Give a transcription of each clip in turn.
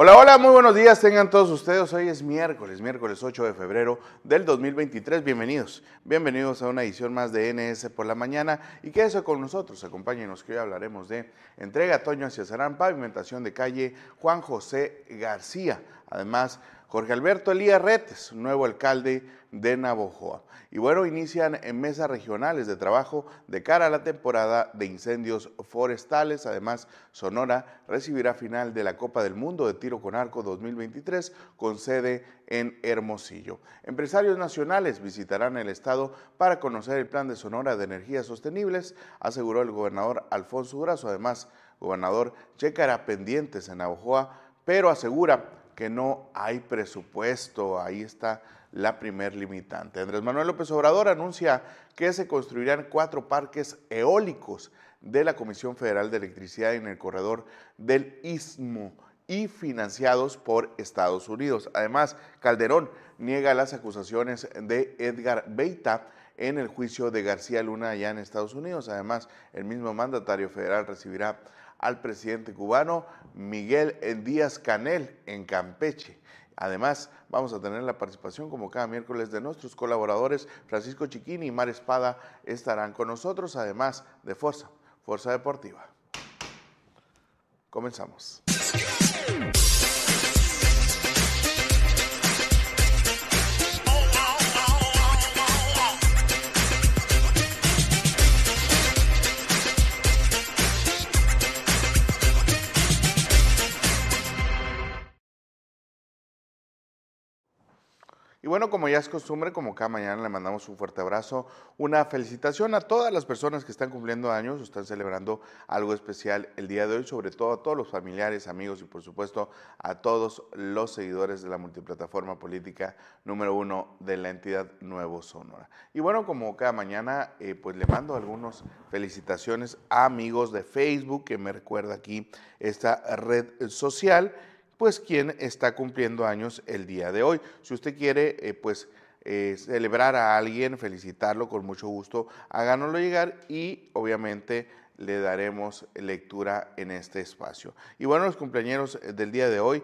Hola, hola, muy buenos días, tengan todos ustedes. Hoy es miércoles, miércoles 8 de febrero del 2023. Bienvenidos, bienvenidos a una edición más de NS por la mañana y quédese con nosotros, acompáñenos que hoy hablaremos de entrega Toño hacia Sarán, pavimentación de calle Juan José García. Además, Jorge Alberto Elías Retes, nuevo alcalde de Navojoa. Y bueno, inician en mesas regionales de trabajo de cara a la temporada de incendios forestales. Además, Sonora recibirá final de la Copa del Mundo de Tiro con Arco 2023 con sede en Hermosillo. Empresarios nacionales visitarán el estado para conocer el plan de Sonora de energías sostenibles, aseguró el gobernador Alfonso Durazo. Además, gobernador checará pendientes en Navojoa, pero asegura que no hay presupuesto. Ahí está la primer limitante. Andrés Manuel López Obrador anuncia que se construirán cuatro parques eólicos de la Comisión Federal de Electricidad en el corredor del Istmo y financiados por Estados Unidos. Además, Calderón niega las acusaciones de Edgar Beita en el juicio de García Luna allá en Estados Unidos. Además, el mismo mandatario federal recibirá al presidente cubano Miguel Díaz Canel en Campeche. Además, vamos a tener la participación, como cada miércoles, de nuestros colaboradores. Francisco Chiquini y Mar Espada estarán con nosotros, además de Fuerza, Fuerza Deportiva. Comenzamos. Y bueno, como ya es costumbre, como cada mañana le mandamos un fuerte abrazo, una felicitación a todas las personas que están cumpliendo años o están celebrando algo especial el día de hoy, sobre todo a todos los familiares, amigos y por supuesto a todos los seguidores de la multiplataforma política número uno de la entidad Nuevo Sonora. Y bueno, como cada mañana, eh, pues le mando algunas felicitaciones a amigos de Facebook, que me recuerda aquí esta red social pues quien está cumpliendo años el día de hoy. Si usted quiere, eh, pues eh, celebrar a alguien, felicitarlo con mucho gusto, háganoslo llegar y obviamente le daremos lectura en este espacio. Y bueno, los cumpleaños del día de hoy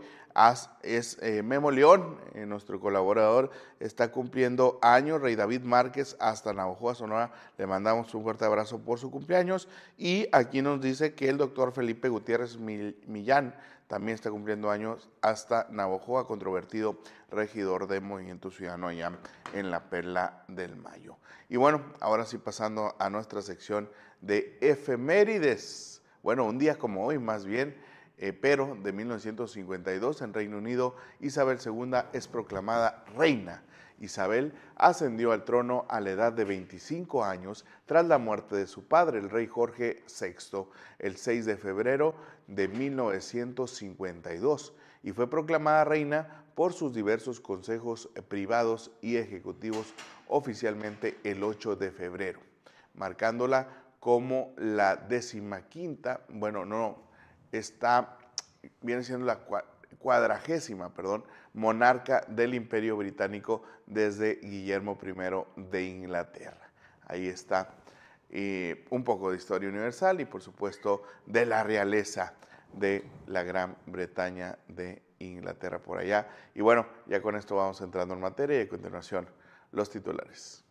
es eh, Memo León, nuestro colaborador, está cumpliendo años, Rey David Márquez, hasta Navajoa, Sonora, le mandamos un fuerte abrazo por su cumpleaños. Y aquí nos dice que el doctor Felipe Gutiérrez Millán, también está cumpliendo años hasta Navojoa, controvertido regidor de Movimiento Ciudadano allá en la Perla del Mayo. Y bueno, ahora sí pasando a nuestra sección de efemérides. Bueno, un día como hoy más bien, eh, pero de 1952 en Reino Unido, Isabel II es proclamada reina Isabel ascendió al trono a la edad de 25 años tras la muerte de su padre, el rey Jorge VI, el 6 de febrero de 1952, y fue proclamada reina por sus diversos consejos privados y ejecutivos oficialmente el 8 de febrero, marcándola como la décima quinta, bueno, no, está, viene siendo la cuadragésima, perdón, monarca del Imperio Británico desde Guillermo I de Inglaterra. Ahí está eh, un poco de historia universal y por supuesto de la realeza de la Gran Bretaña de Inglaterra por allá. Y bueno, ya con esto vamos entrando en materia y a continuación los titulares.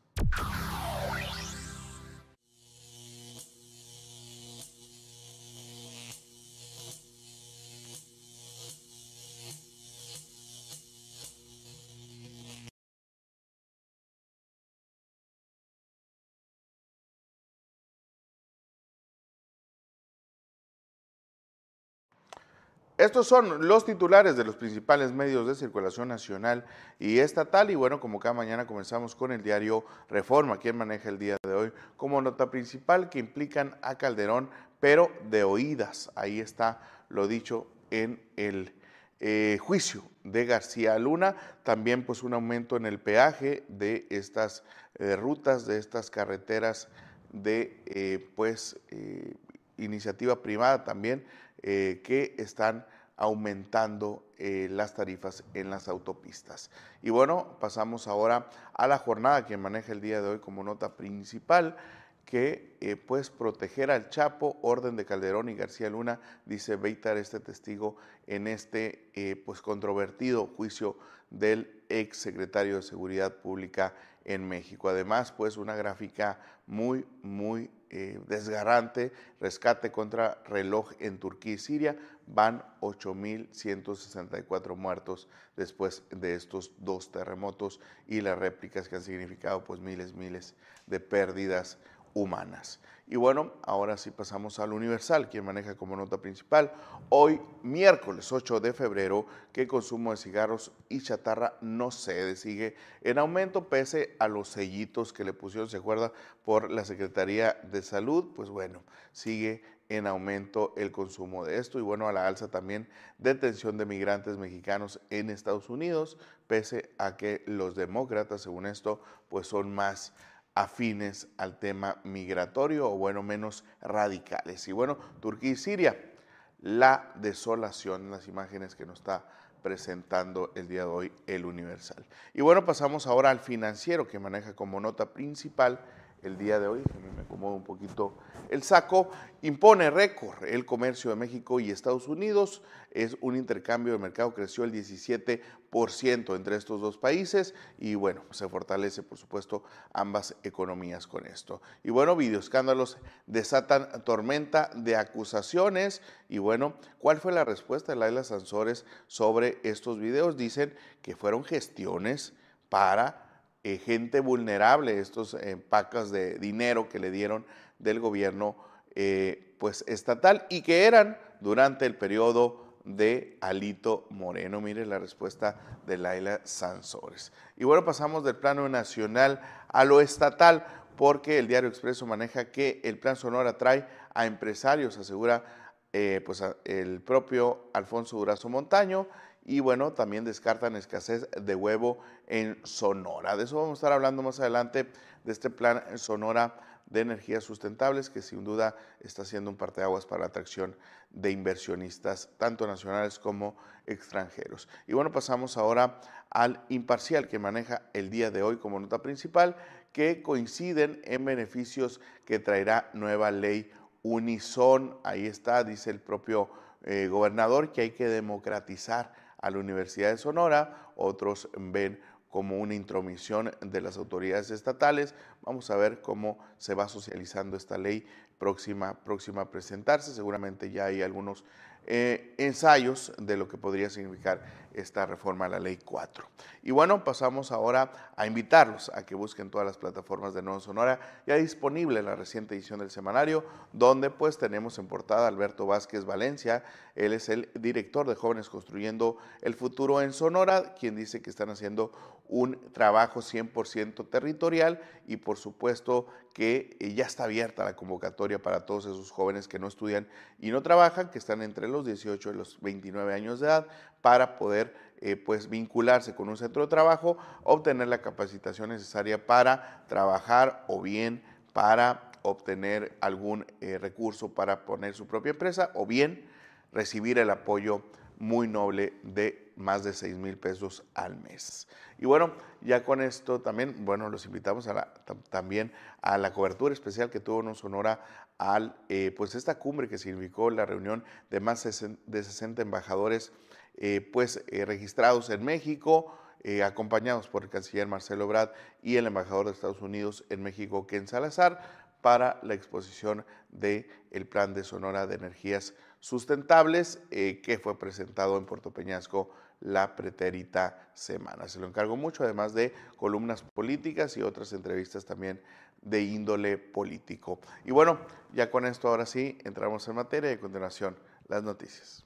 Estos son los titulares de los principales medios de circulación nacional y estatal. Y bueno, como cada mañana comenzamos con el diario Reforma, quien maneja el día de hoy como nota principal que implican a Calderón, pero de oídas. Ahí está lo dicho en el eh, juicio de García Luna. También pues un aumento en el peaje de estas eh, rutas, de estas carreteras de eh, pues iniciativa privada también que están aumentando eh, las tarifas en las autopistas. Y bueno, pasamos ahora a la jornada que maneja el día de hoy como nota principal. que eh, pues proteger al Chapo, orden de Calderón y García Luna, dice Beitar, este testigo, en este eh, pues controvertido juicio del ex secretario de Seguridad Pública en México. Además, pues una gráfica muy, muy eh, desgarrante, rescate contra reloj en Turquía y Siria, van 8.164 muertos después de estos dos terremotos y las réplicas que han significado pues miles, miles de pérdidas humanas. Y bueno, ahora sí pasamos al Universal, quien maneja como nota principal. Hoy, miércoles 8 de febrero, que el consumo de cigarros y chatarra no cede, sigue en aumento pese a los sellitos que le pusieron, se acuerda, por la Secretaría de Salud, pues bueno, sigue en aumento el consumo de esto. Y bueno, a la alza también detención de migrantes mexicanos en Estados Unidos, pese a que los demócratas, según esto, pues son más afines al tema migratorio o bueno, menos radicales. Y bueno, Turquía y Siria, la desolación, las imágenes que nos está presentando el día de hoy el Universal. Y bueno, pasamos ahora al financiero que maneja como nota principal el día de hoy, me acomodo un poquito el saco, impone récord el comercio de México y Estados Unidos, es un intercambio de mercado, creció el 17% entre estos dos países y bueno, se fortalece por supuesto ambas economías con esto. Y bueno, videoescándalos desatan tormenta de acusaciones y bueno, ¿cuál fue la respuesta de Laila Sansores sobre estos videos? Dicen que fueron gestiones para eh, gente vulnerable, estos eh, pacas de dinero que le dieron del gobierno eh, pues estatal y que eran durante el periodo de Alito Moreno. Mire la respuesta de Laila Sansores. Y bueno, pasamos del plano nacional a lo estatal, porque el diario Expreso maneja que el plan Sonora trae a empresarios, asegura pues el propio Alfonso Durazo Montaño, y bueno, también descartan escasez de huevo en Sonora. De eso vamos a estar hablando más adelante, de este plan Sonora de energías sustentables que sin duda está siendo un parteaguas para la atracción de inversionistas, tanto nacionales como extranjeros. Y bueno, pasamos ahora al imparcial que maneja el día de hoy como nota principal, que coinciden en beneficios que traerá nueva ley Unison. Ahí está, dice el propio eh, gobernador, que hay que democratizar a la Universidad de Sonora, otros ven como una intromisión de las autoridades estatales. Vamos a ver cómo se va socializando esta ley próxima, próxima a presentarse. Seguramente ya hay algunos eh, ensayos de lo que podría significar esta reforma a la Ley 4. Y bueno, pasamos ahora a invitarlos a que busquen todas las plataformas de Nuevo Sonora, ya disponible en la reciente edición del semanario, donde pues tenemos en portada a Alberto Vázquez Valencia, él es el director de Jóvenes Construyendo el Futuro en Sonora, quien dice que están haciendo un trabajo 100% territorial y por supuesto que ya está abierta la convocatoria para todos esos jóvenes que no estudian y no trabajan, que están entre los 18 y los 29 años de edad, para poder eh, pues vincularse con un centro de trabajo, obtener la capacitación necesaria para trabajar o bien para obtener algún eh, recurso para poner su propia empresa o bien recibir el apoyo muy noble de más de 6 mil pesos al mes. Y bueno, ya con esto también, bueno, los invitamos a la, también a la cobertura especial que tuvo en Sonora al, eh, pues esta cumbre que significó la reunión de más de 60 embajadores eh, pues eh, registrados en México, acompañados por el canciller Marcelo Brad y el embajador de Estados Unidos en México, Ken Salazar, para la exposición del el Plan de Sonora de Energías Sustentables, que fue presentado en Puerto Peñasco la pretérita semana. Se lo encargo mucho, además de columnas políticas y otras entrevistas también de índole político. Y bueno, ya con esto ahora sí entramos en materia y a continuación las noticias.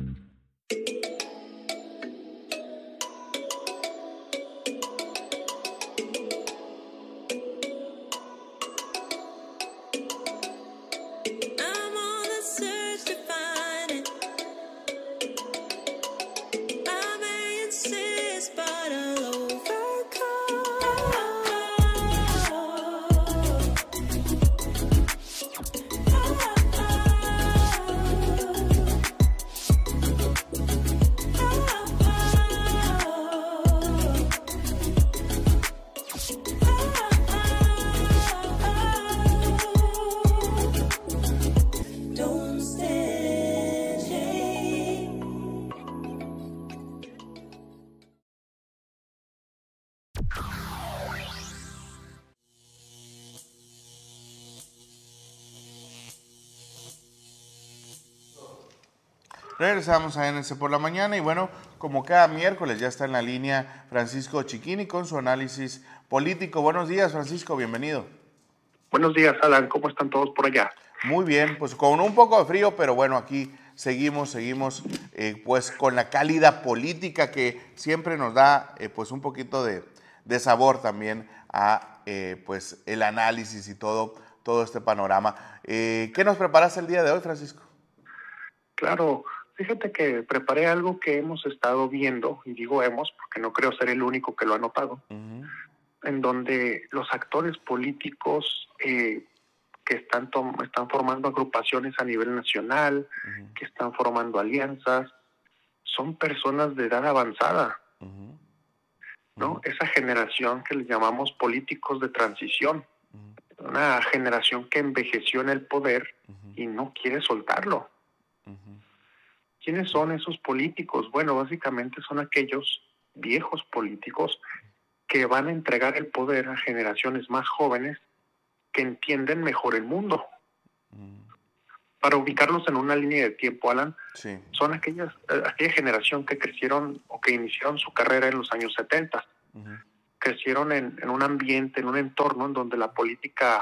Regresamos a NS por la mañana y bueno, como cada miércoles ya está en la línea Francisco Chiquini con su análisis político. Buenos días, Francisco, bienvenido. Buenos días, Alan. ¿Cómo están todos por allá? Muy bien, pues con un poco de frío, pero bueno, aquí seguimos, seguimos eh, pues con la cálida política que siempre nos da eh, pues un poquito de, de sabor también a eh, pues el análisis y todo, todo este panorama. Eh, ¿Qué nos preparaste el día de hoy, Francisco? Claro, fíjate que preparé algo que hemos estado viendo, y digo hemos porque no creo ser el único que lo ha notado, en donde los actores políticos eh, que están, están formando agrupaciones a nivel nacional, que están formando alianzas, son personas de edad avanzada, ¿no? Esa generación que le llamamos políticos de transición, una generación que envejeció en el poder y no quiere soltarlo. ¿Quiénes son esos políticos? Bueno, básicamente son aquellos viejos políticos que van a entregar el poder a generaciones más jóvenes que entienden mejor el mundo. Para ubicarlos en una línea de tiempo, Alan, Sí. son aquellas, eh, aquella generación que crecieron o que iniciaron su carrera en los años 70. Crecieron en, en un ambiente, en un entorno en donde la política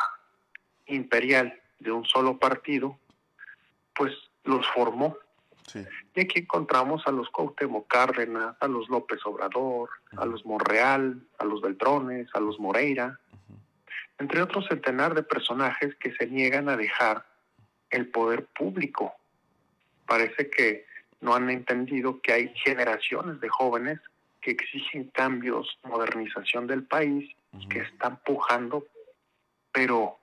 imperial de un solo partido, pues los formó. Sí. Y aquí encontramos a los Cuauhtémoc Cárdenas, a los López Obrador, a los Monreal, a los Beltrones, a los Moreira, entre otros centenar de personajes que se niegan a dejar el poder público. Parece que no han entendido que hay generaciones de jóvenes que exigen cambios, modernización del país, que están pujando, pero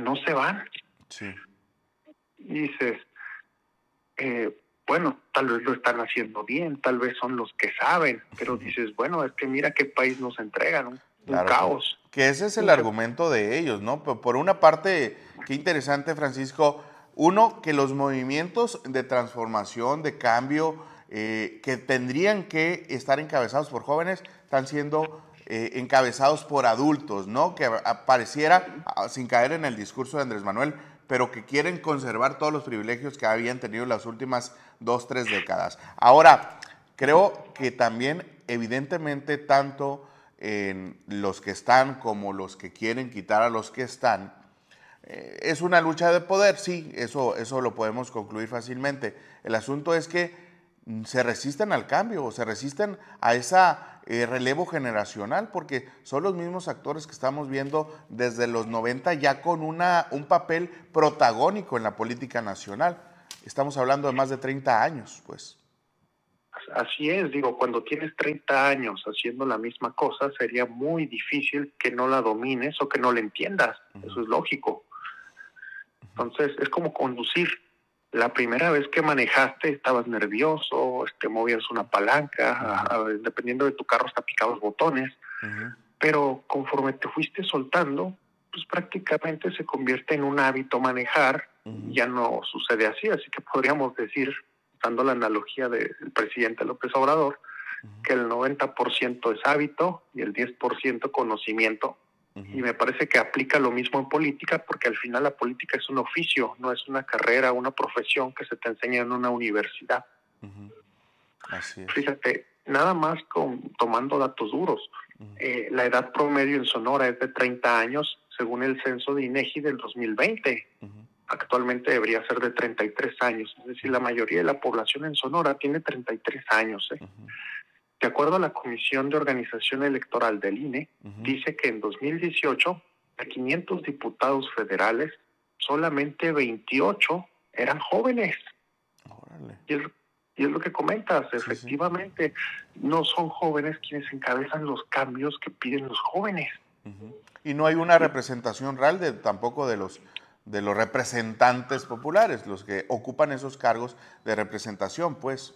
no se van. Sí. Dices, eh, bueno, tal vez lo están haciendo bien, tal vez son los que saben, pero dices, bueno, es que mira qué país nos entregan, un, Claro, caos. Que ese es el argumento de ellos, ¿no? Pero por una parte, qué interesante, Francisco. Uno, que los movimientos de transformación, de cambio, eh, que tendrían que estar encabezados por jóvenes, están siendo eh, encabezados por adultos, ¿no? Que pareciera, sin caer en el discurso de Andrés Manuel, pero que quieren conservar todos los privilegios que habían tenido las últimas dos, tres décadas. Ahora, creo que también, evidentemente, tanto en los que están como los que quieren quitar a los que están, eh, es una lucha de poder, sí, eso, eso lo podemos concluir fácilmente. El asunto es que mm, se resisten al cambio, se resisten a esa eh, relevo generacional, porque son los mismos actores que estamos viendo desde los 90 ya con una, un papel protagónico en la política nacional. Estamos hablando de más de 30 años, pues. Así es, digo, cuando tienes 30 años haciendo la misma cosa, sería muy difícil que no la domines o que no la entiendas. Eso es lógico. Entonces, es como conducir. La primera vez que manejaste estabas nervioso, este, movías una palanca, a- a- dependiendo de tu carro hasta picabas botones, pero conforme te fuiste soltando, pues prácticamente se convierte en un hábito manejar, ya no sucede así, así que podríamos decir, dando la analogía del presidente López Obrador, que el 90% es hábito y el 10% conocimiento. Y me parece que aplica lo mismo en política, porque al final la política es un oficio, no es una carrera, una profesión que se te enseña en una universidad. Así es. Fíjate, nada más con tomando datos duros. Eh, la edad promedio en Sonora es de 30 años, según el censo de INEGI del 2020. Actualmente debería ser de 33 años, es decir, la mayoría de la población en Sonora tiene 33 años. ¿eh? De acuerdo a la Comisión de Organización Electoral del INE, dice que en 2018, de 500 diputados federales, solamente 28 eran jóvenes. Y es, y es lo que comentas, efectivamente, no son jóvenes quienes encabezan los cambios que piden los jóvenes. Y no hay una representación real de, tampoco de los de los representantes populares, los que ocupan esos cargos de representación, pues.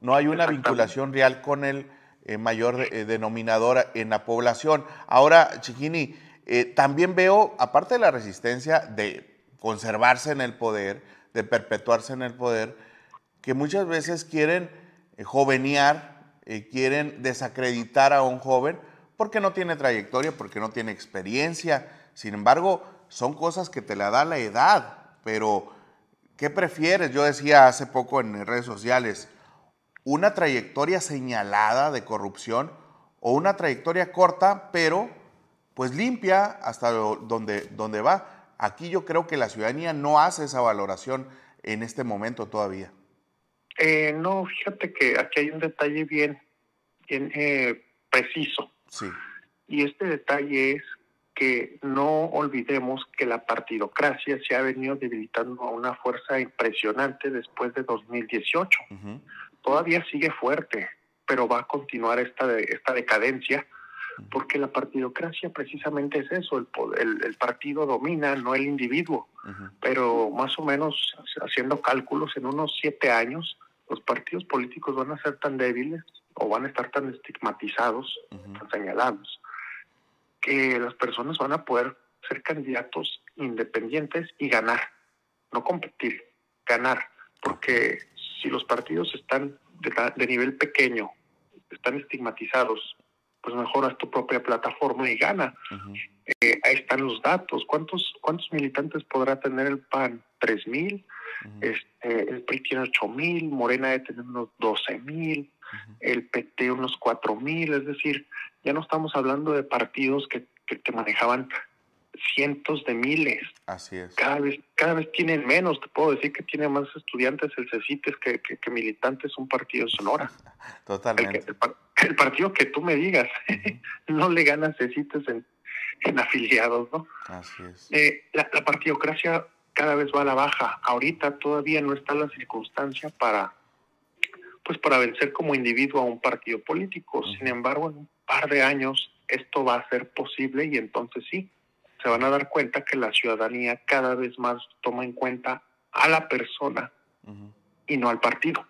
No hay una vinculación real con el eh, mayor eh, denominador en la población. Ahora, Chiquini, eh, también veo, aparte de la resistencia de conservarse en el poder, de perpetuarse en el poder, que muchas veces quieren jovenear, quieren desacreditar a un joven porque no tiene trayectoria, porque no tiene experiencia. Sin embargo, son cosas que te la da la edad, pero ¿qué prefieres? Yo decía hace poco en redes sociales, una trayectoria señalada de corrupción o una trayectoria corta, pero pues limpia hasta donde, donde va. Aquí yo creo que la ciudadanía no hace esa valoración en este momento todavía. Eh, no, fíjate que aquí hay un detalle bien, bien eh, preciso. Sí. Y este detalle es que no olvidemos que la partidocracia se ha venido debilitando a una fuerza impresionante después de 2018. Todavía sigue fuerte, pero va a continuar esta, esta decadencia porque la partidocracia precisamente es eso, el, el, partido domina, no el individuo, pero más o menos haciendo cálculos, en unos siete años los partidos políticos van a ser tan débiles o van a estar tan estigmatizados, tan señalados, que las personas van a poder ser candidatos independientes y ganar, no competir, ganar, porque si los partidos están de, nivel pequeño, están estigmatizados, pues mejoras tu propia plataforma y gana. Eh, ahí están los datos. ¿Cuántos, ¿Cuántos militantes podrá tener el PAN? ¿Tres mil? Este, el PRI tiene ocho mil, Morena debe tener unos doce mil, el PT unos cuatro mil, es decir, ya no estamos hablando de partidos que, que, manejaban cientos de miles. Así es. Cada vez, cada vez tienen menos. Te puedo decir que tiene más estudiantes el CECITES que, que, militantes un partido Sonora. Totalmente. El, partido que tú me digas, no le gana CECITES en, en afiliados, ¿no? Así es. Eh, la, la partidocracia cada vez va a la baja. Ahorita todavía no está la circunstancia para pues para vencer como individuo a un partido político. Sin embargo, en un par de años esto va a ser posible y entonces sí, se van a dar cuenta que la ciudadanía cada vez más toma en cuenta a la persona y no al partido.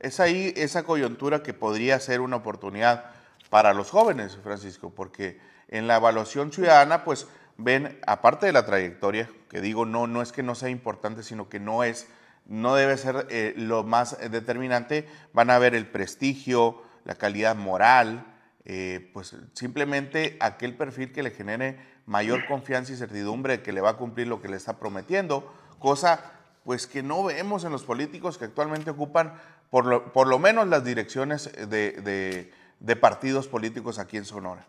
Es ahí esa coyuntura que podría ser una oportunidad para los jóvenes, Francisco, porque en la evaluación ciudadana, pues ven, aparte de la trayectoria, que digo, no, no es que no sea importante, sino que no es no debe ser eh, lo más determinante, van a ver el prestigio, la calidad moral, eh, pues simplemente aquel perfil que le genere mayor confianza y certidumbre de que le va a cumplir lo que le está prometiendo, cosa pues que no vemos en los políticos que actualmente ocupan por lo, por lo menos las direcciones de, partidos políticos aquí en Sonora.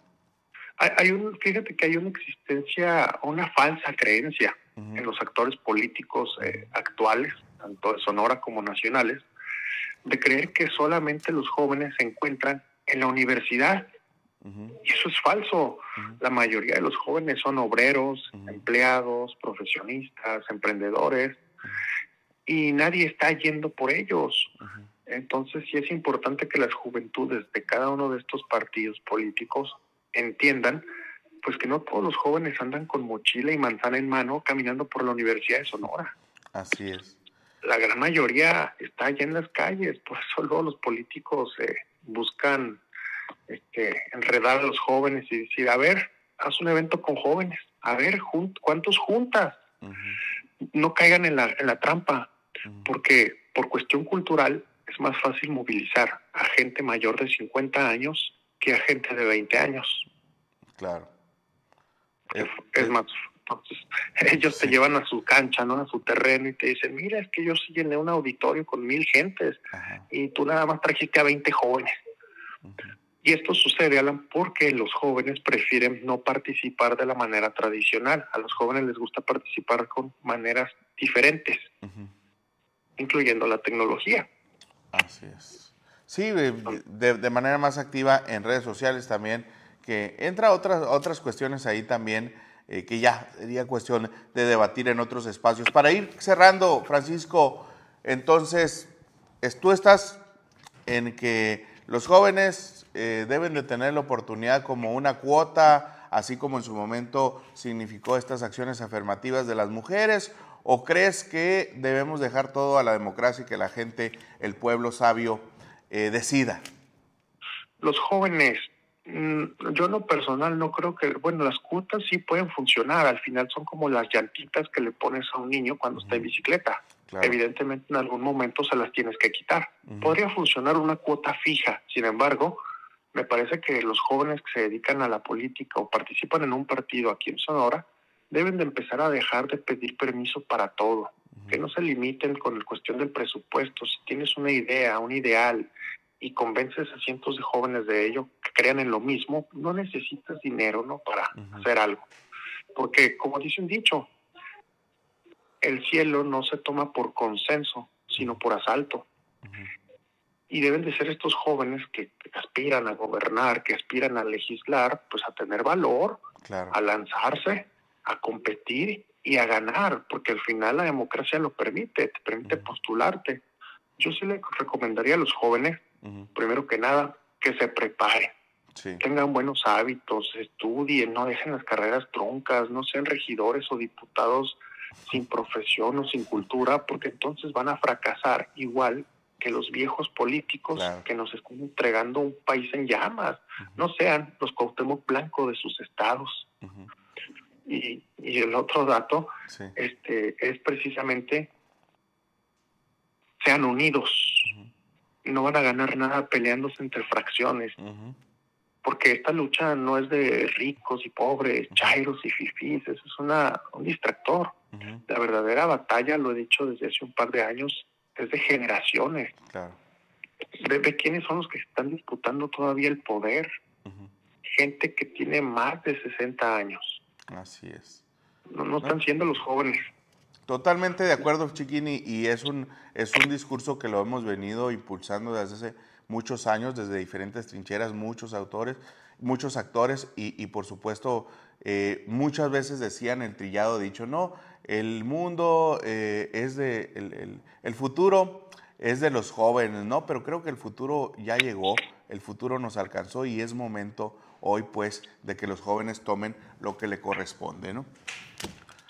Hay, un, fíjate que hay una existencia, una falsa creencia en los actores políticos eh, actuales tanto de Sonora como nacionales, de creer que solamente los jóvenes se encuentran en la universidad. Y eso es falso. La mayoría de los jóvenes son obreros, empleados, profesionistas, emprendedores, y nadie está yendo por ellos. Entonces sí es importante que las juventudes de cada uno de estos partidos políticos entiendan pues que no todos los jóvenes andan con mochila y manzana en mano caminando por la Universidad de Sonora. Así es la gran mayoría está allá en las calles, por eso luego los políticos eh, buscan este, enredar a los jóvenes y decir, a ver, haz un evento con jóvenes, a ver, ¿cuántos juntas? No caigan en la, en la trampa, porque por cuestión cultural es más fácil movilizar a gente mayor de 50 años que a gente de 20 años. Claro. es más entonces, ellos te llevan a su cancha, ¿no? A su terreno y te dicen, mira, es que yo sí llené un auditorio con mil gentes y tú nada más trajiste a 20 jóvenes. Y esto sucede, Alan, porque los jóvenes prefieren no participar de la manera tradicional. A los jóvenes les gusta participar con maneras diferentes, incluyendo la tecnología. Así es. Sí, de, manera más activa en redes sociales también, que entra otras, otras cuestiones ahí también, eh, que ya sería cuestión de debatir en otros espacios. Para ir cerrando, Francisco, entonces, es- tú estás en que los jóvenes eh, deben de tener la oportunidad como una cuota, así como en su momento significó estas acciones afirmativas de las mujeres, o crees que debemos dejar todo a la democracia y que la gente, el pueblo sabio, eh, decida? Los jóvenes, mm, yo en lo personal no creo que, bueno, las cuotas sí pueden funcionar, al final son como las llantitas que le pones a un niño cuando está en bicicleta. Claro. Evidentemente en algún momento se las tienes que quitar. Podría funcionar una cuota fija, sin embargo, me parece que los jóvenes que se dedican a la política o participan en un partido aquí en Sonora deben de empezar a dejar de pedir permiso para todo, que no se limiten con la cuestión del presupuesto. Si tienes una idea, un ideal y convences a cientos de jóvenes de ello que crean en lo mismo, no necesitas dinero, ¿no? Para hacer algo. Porque, como dice un dicho, el cielo no se toma por consenso, sino por asalto. Y deben de ser estos jóvenes que, que aspiran a gobernar, que aspiran a legislar, pues a tener valor, Claro. a lanzarse, a competir y a ganar, porque al final la democracia lo permite, te permite postularte. Yo sí le recomendaría a los jóvenes, Primero que nada, que se preparen, Sí. tengan buenos hábitos, estudien, no dejen las carreras troncas, no sean regidores o diputados sin profesión o sin cultura, porque entonces van a fracasar igual que los viejos políticos Claro. que nos están entregando un país en llamas. No sean los Cuauhtémoc Blanco de sus estados. Y, y el otro dato Sí. este, es precisamente sean unidos. No van a ganar nada peleándose entre fracciones porque esta lucha no es de ricos y pobres, chairos y fifís, eso es una, un distractor. La verdadera batalla, lo he dicho desde hace un par de años, es de generaciones. Claro. Quiénes son los que están disputando todavía el poder. Gente que tiene más de 60 años. Así es. No, no están siendo los jóvenes. Totalmente de acuerdo, Chiquini, y es un, es un discurso que lo hemos venido impulsando desde hace muchos años, desde diferentes trincheras, muchos autores, muchos actores, y, por supuesto, eh, muchas veces decían el trillado dicho, no, el mundo eh, es de, el, el- el futuro es de los jóvenes, ¿no? Pero creo que el futuro ya llegó, el futuro nos alcanzó y es momento hoy, pues, de que los jóvenes tomen lo que le corresponde, ¿no?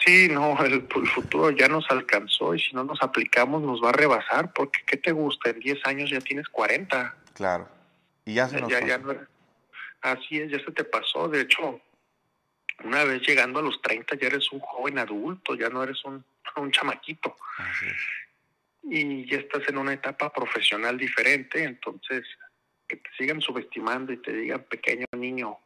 Sí, no, el, el futuro ya nos alcanzó y si no nos aplicamos nos va a rebasar porque ¿qué te gusta? En 10 años ya tienes 40. Claro. Y ya se nos ya, ya no- así es, ya se te pasó. De hecho, una vez llegando a los 30 ya eres un joven adulto, ya no eres un, un chamaquito. Así es. Y ya estás en una etapa profesional diferente, entonces que te sigan subestimando y te digan, pequeño niño,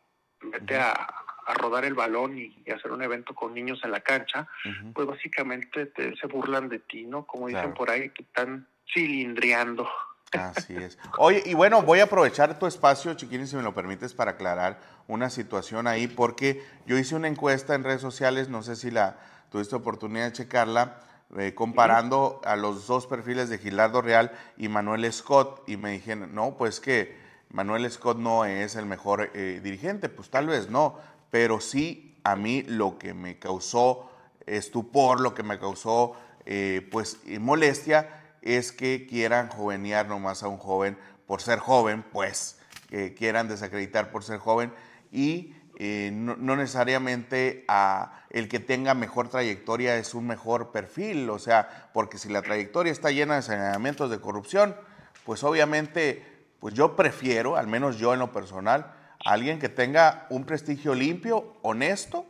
vete a, a rodar el balón y, y hacer un evento con niños en la cancha, pues básicamente te, se burlan de ti, ¿no? Como dicen Claro. por ahí, que están cilindriando. Así es. Oye, y bueno, voy a aprovechar tu espacio, Chiquini, si me lo permites, para aclarar una situación ahí, porque yo hice una encuesta en redes sociales, no sé si la tuviste oportunidad de checarla, eh, comparando a los dos perfiles de Gilardo Real y Manuel Scott, y me dijeron, no, pues que Manuel Scott no es el mejor eh, dirigente, pues tal vez no, pero sí a mí lo que me causó estupor, lo que me causó eh, pues eh, molestia es que quieran jovenear nomás a un joven por ser joven, pues que quieran desacreditar por ser joven y eh, no, no necesariamente a el que tenga mejor trayectoria es un mejor perfil, o sea, porque si la trayectoria está llena de señalamientos de corrupción, pues obviamente, pues yo prefiero, al menos yo en lo personal, alguien que tenga un prestigio limpio, honesto,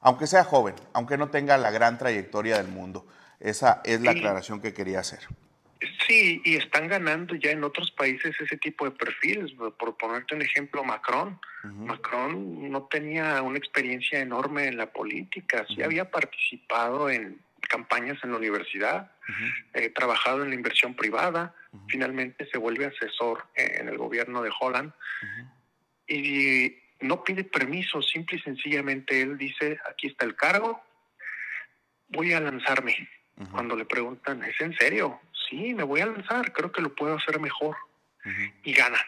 aunque sea joven, aunque no tenga la gran trayectoria del mundo. Esa es la Sí. aclaración que quería hacer. Sí, y están ganando ya en otros países ese tipo de perfiles. Por ponerte un ejemplo, Macron. Macron no tenía una experiencia enorme en la política. Sí había participado en campañas en la universidad, eh, trabajado en la inversión privada. Finalmente se vuelve asesor en el gobierno de Holland. Y no pide permiso, simple y sencillamente él dice, aquí está el cargo, voy a lanzarme. Cuando le preguntan, ¿es en serio? Sí, me voy a lanzar, creo que lo puedo hacer mejor. Y gana.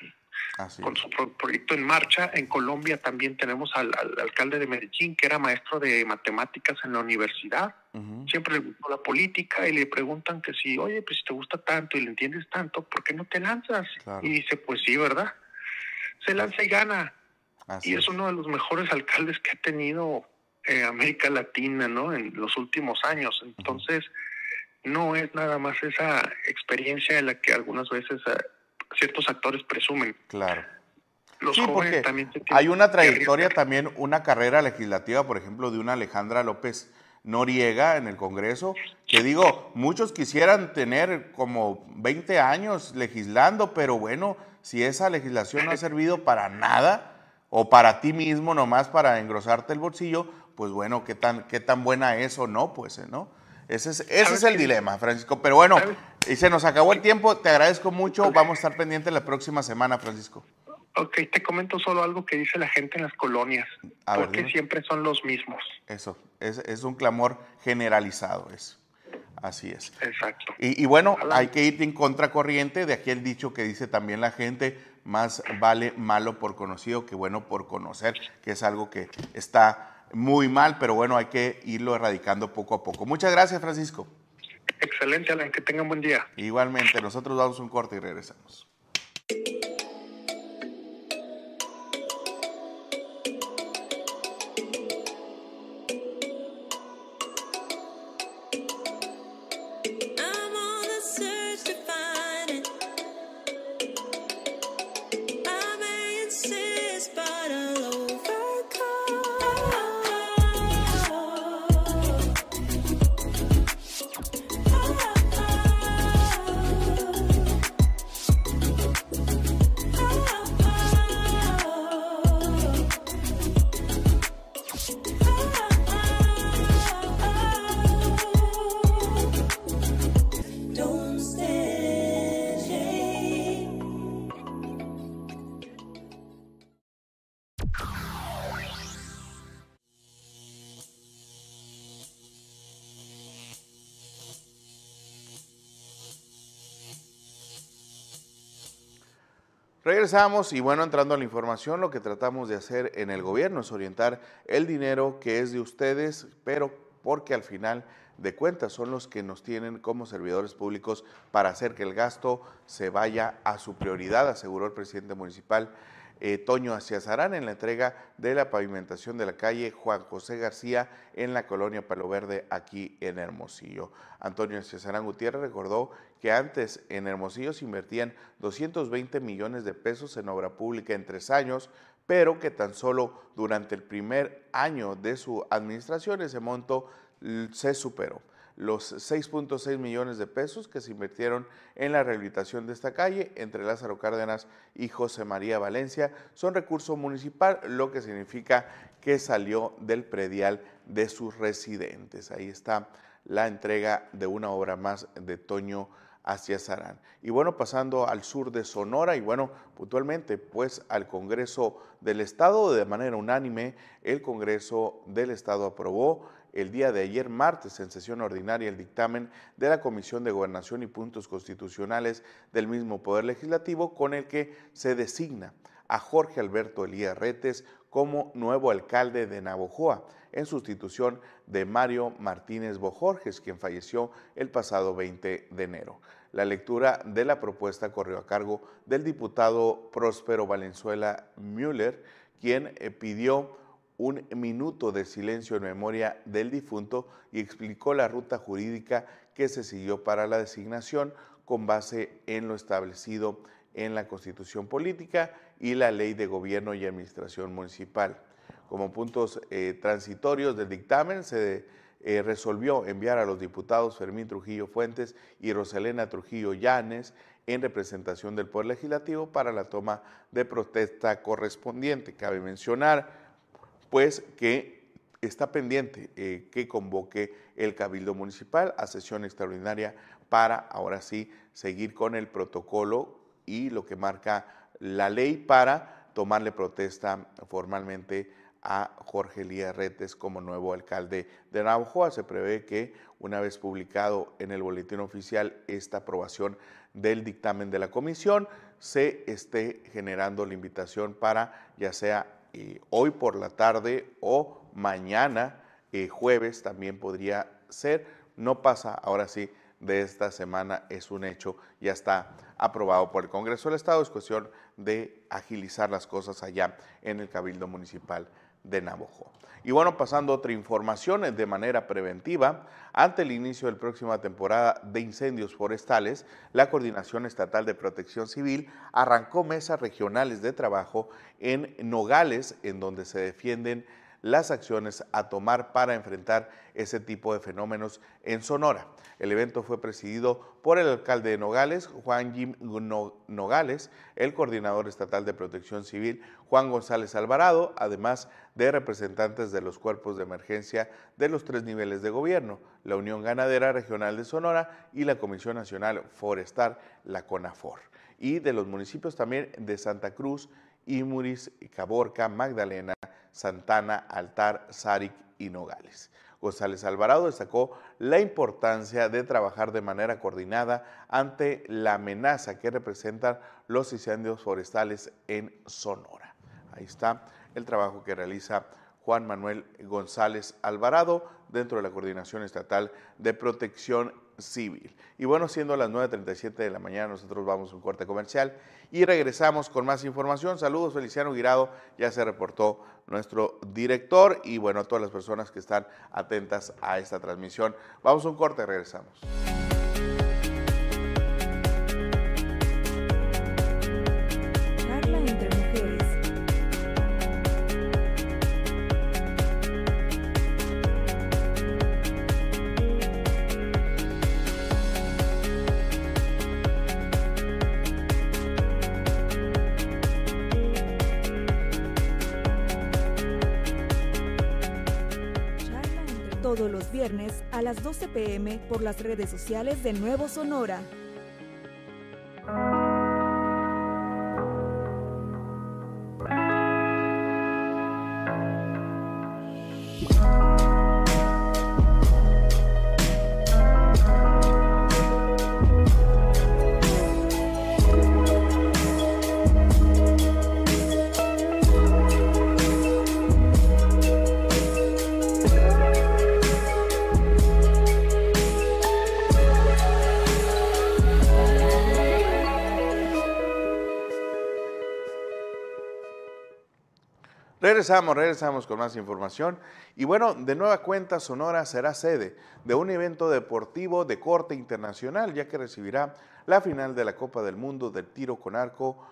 Así Con es. su pro- proyecto en marcha, en Colombia también tenemos al, al alcalde de Medellín, que era maestro de matemáticas en la universidad. Siempre le gustó la política y le preguntan que si, oye, pues si te gusta tanto y le entiendes tanto, ¿por qué no te lanzas? Claro. Y dice, pues sí, ¿verdad? Se lanza y gana. Así Y es uno de los mejores alcaldes que ha tenido eh, América Latina, ¿no? En los últimos años. Entonces, no es nada más esa experiencia de la que algunas veces eh, ciertos actores presumen. Claro. Los Sí, jóvenes porque también se hay una trayectoria también, una carrera legislativa, por ejemplo, de una Alejandra López Noriega en el Congreso, que digo, muchos quisieran tener como 20 años legislando, pero bueno, si esa legislación no ha servido para nada, o para ti mismo, nomás para engrosarte el bolsillo, pues bueno, qué tan, qué tan buena es o no, pues, eh, ¿no? Ese es, ese ¿Sabes es el dilema, Francisco. Pero bueno, y se nos acabó el tiempo, te agradezco mucho, vamos a estar pendientes la próxima semana, Francisco. Ok, te comento solo algo que dice la gente en las colonias. A porque siempre son los mismos. Eso, es, es un clamor generalizado, eso. Así es. Exacto. Y, y bueno, Ojalá. hay que ir en contracorriente de aquel dicho que dice también la gente, más vale malo por conocido que bueno por conocer, que es algo que está muy mal, pero bueno, hay que irlo erradicando poco a poco. Muchas gracias, Francisco. Excelente, Alan. Que tengan buen día. Igualmente, nosotros damos un corte y regresamos. Regresamos y bueno, entrando a la información, lo que tratamos de hacer en el gobierno es orientar el dinero que es de ustedes, pero porque al final de cuentas son los que nos tienen como servidores públicos para hacer que el gasto se vaya a su prioridad, aseguró el presidente municipal eh, Toño Aciazarán en la entrega de la pavimentación de la calle Juan José García en la colonia Palo Verde aquí en Hermosillo. Antonio Aciazarán Gutiérrez recordó que antes en Hermosillo se invertían 220 millones de pesos en obra pública en tres años, pero que tan solo durante el primer año de su administración ese monto se superó los 6.6 millones de pesos que se invirtieron en la rehabilitación de esta calle entre Lázaro Cárdenas y José María Valencia son recurso municipal, lo que significa que salió del predial de sus residentes. Ahí está la entrega de una obra más de Toño hacia Sarán. Y bueno, pasando al sur de Sonora y bueno, puntualmente pues al Congreso del Estado, de manera unánime, el Congreso del Estado aprobó el día de ayer martes en sesión ordinaria el dictamen de la Comisión de Gobernación y Puntos Constitucionales del mismo Poder Legislativo con el que se designa a Jorge Alberto Elías Retes como nuevo alcalde de Navojoa en sustitución de Mario Martínez Bojorges, quien falleció el pasado 20 de enero. La lectura de la propuesta corrió a cargo del diputado Próspero Valenzuela Müller, quien eh, pidió un minuto de silencio en memoria del difunto y explicó la ruta jurídica que se siguió para la designación con base en lo establecido en la Constitución Política y la Ley de Gobierno y Administración Municipal. Como puntos eh, transitorios del dictamen se eh, resolvió enviar a los diputados Fermín Trujillo Fuentes y Roselena Trujillo Llanes en representación del Poder Legislativo para la toma de protesta correspondiente. Cabe mencionar pues que está pendiente eh, que convoque el Cabildo Municipal a sesión extraordinaria para ahora sí seguir con el protocolo y lo que marca la ley para tomarle protesta formalmente a Jorge Elías Retes como nuevo alcalde de Navajoa. Se prevé que una vez publicado en el boletín oficial esta aprobación del dictamen de la comisión, se esté generando la invitación para ya sea eh, hoy por la tarde o mañana, eh, jueves también podría ser. No pasa ahora sí de esta semana, es un hecho, ya está aprobado por el Congreso del Estado, es cuestión de agilizar las cosas allá en el Cabildo Municipal de Navojoa. Y bueno, pasando a otra información de manera preventiva, ante el inicio de la próxima temporada de incendios forestales, la Coordinación Estatal de Protección Civil arrancó mesas regionales de trabajo en Nogales, en donde se defienden las acciones a tomar para enfrentar ese tipo de fenómenos en Sonora. El evento fue presidido por el alcalde de Nogales, Juan Jim No- Nogales, el coordinador estatal de protección civil, Juan González Alvarado, además de representantes de los cuerpos de emergencia de los tres niveles de gobierno, la Unión Ganadera Regional de Sonora y la Comisión Nacional Forestal, la CONAFOR, y de los municipios también de Santa Cruz, Imuris, Caborca, Magdalena, Santana, Altar, Sáric y Nogales. González Alvarado destacó la importancia de trabajar de manera coordinada ante la amenaza que representan los incendios forestales en Sonora. Ahí está el trabajo que realiza Juan Manuel González Alvarado dentro de la Coordinación Estatal de Protección Civil. Y bueno, siendo las 9.37 de la mañana, nosotros vamos a un corte comercial y regresamos con más información. Saludos, Feliciano Guirado, ya se reportó nuestro director y bueno, a todas las personas que están atentas a esta transmisión. Vamos a un corte, regresamos. 12 pm por las redes sociales de Nuevo Sonora. Regresamos, regresamos con más información. Y bueno, de nueva cuenta, Sonora será sede de un evento deportivo de corte internacional, ya que recibirá la final de la Copa del Mundo del tiro con arco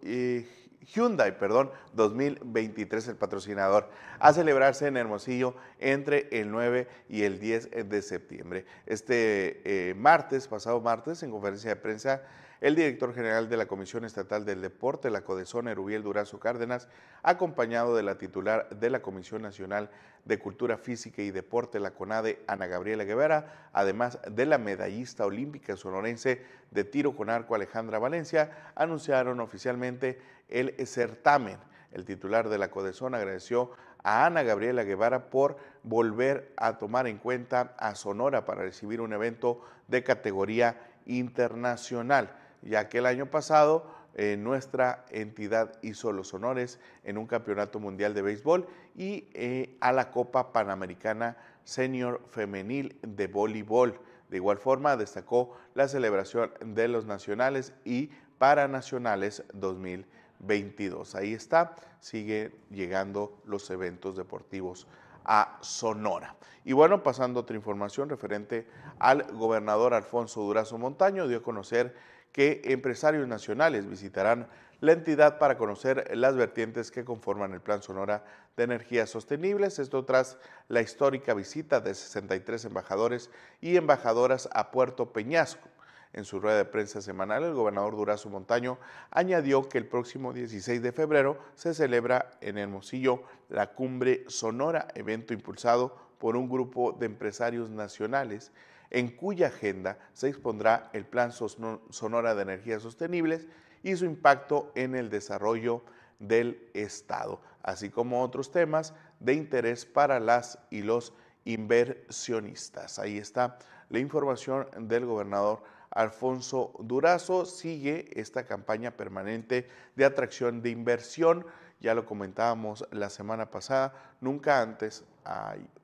eh, Hyundai, perdón, 2023, el patrocinador, a celebrarse en Hermosillo entre el 9 y el 10 de septiembre. Este eh, martes, pasado martes, en conferencia de prensa, el director general de la Comisión Estatal del Deporte, la Codezón, Erubiel Durazo Cárdenas, acompañado de la titular de la Comisión Nacional de Cultura Física y Deporte, la CONADE, Ana Gabriela Guevara, además de la medallista olímpica sonorense de tiro con arco, Alejandra Valencia, anunciaron oficialmente el certamen. El titular de la Codezón agradeció a Ana Gabriela Guevara por volver a tomar en cuenta a Sonora para recibir un evento de categoría internacional ya que el año pasado eh, nuestra entidad hizo los honores en un campeonato mundial de béisbol y eh, a la Copa Panamericana Senior Femenil de Voleibol. De igual forma, destacó la celebración de los nacionales y paranacionales 2022. Ahí está, sigue llegando los eventos deportivos a Sonora. Y bueno, pasando a otra información referente al gobernador Alfonso Durazo Montaño, dio a conocer que empresarios nacionales visitarán la entidad para conocer las vertientes que conforman el Plan Sonora de Energías Sostenibles, esto tras la histórica visita de 63 embajadores y embajadoras a Puerto Peñasco. En su rueda de prensa semanal, el gobernador Durazo Montaño añadió que el próximo 16 de febrero se celebra en Hermosillo la Cumbre Sonora, evento impulsado por un grupo de empresarios nacionales en cuya agenda se expondrá el Plan Sonora de Energías Sostenibles y su impacto en el desarrollo del Estado, así como otros temas de interés para las y los inversionistas. Ahí está la información del gobernador Alfonso Durazo. Sigue esta campaña permanente de atracción de inversión. Ya lo comentábamos la semana pasada, nunca antes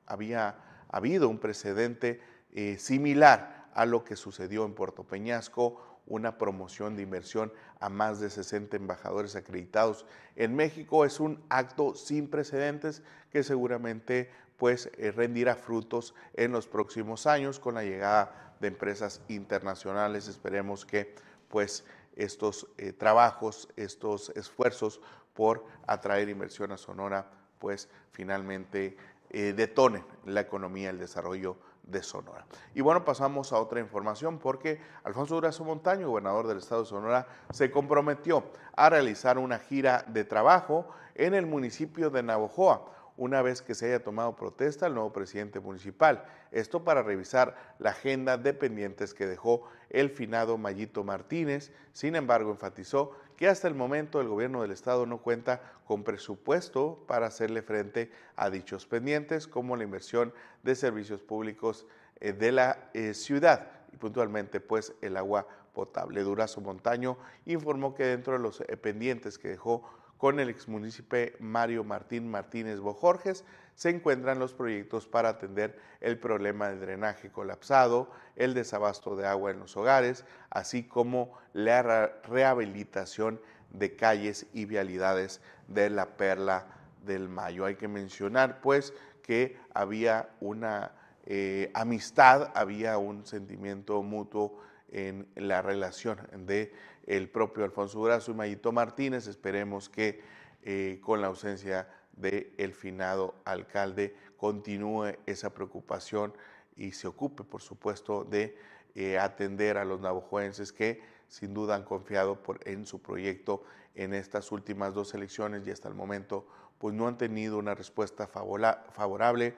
había habido un precedente eh, similar a lo que sucedió en Puerto Peñasco, una promoción de inversión a más de 60 embajadores acreditados en México. Es un acto sin precedentes que seguramente pues eh, rendirá frutos en los próximos años con la llegada de empresas internacionales. Esperemos que pues estos eh, trabajos, estos esfuerzos por atraer inversión a Sonora, pues finalmente detonen la economía, el desarrollo de Sonora. Y bueno, pasamos a otra información porque Alfonso Durazo Montaño, gobernador del estado de Sonora, se comprometió a realizar una gira de trabajo en el municipio de Navojoa, una vez que se haya tomado protesta el nuevo presidente municipal. Esto para revisar la agenda de pendientes que dejó el finado Mayito Martínez. Sin embargo, enfatizó que hasta el momento el gobierno del estado no cuenta con presupuesto para hacerle frente a dichos pendientes, como la inversión de servicios públicos eh, de la eh, ciudad y puntualmente pues el agua potable. Durazo Montaño informó que dentro de los eh, pendientes que dejó con el exmunícipe Mario Martín Martínez Bojorges se encuentran los proyectos para atender el problema de drenaje colapsado, el desabasto de agua en los hogares, así como la rehabilitación de calles y vialidades de la Perla del Mayo. Hay que mencionar pues que había una eh, amistad, había un sentimiento mutuo en la relación de el propio Alfonso Durazo y Mayito Martínez. Esperemos que eh, con la ausencia del finado alcalde continúe esa preocupación y se ocupe, por supuesto, de eh, atender a los navajoenses que sin duda han confiado en su proyecto en estas últimas dos elecciones y hasta el momento pues no han tenido una respuesta favorable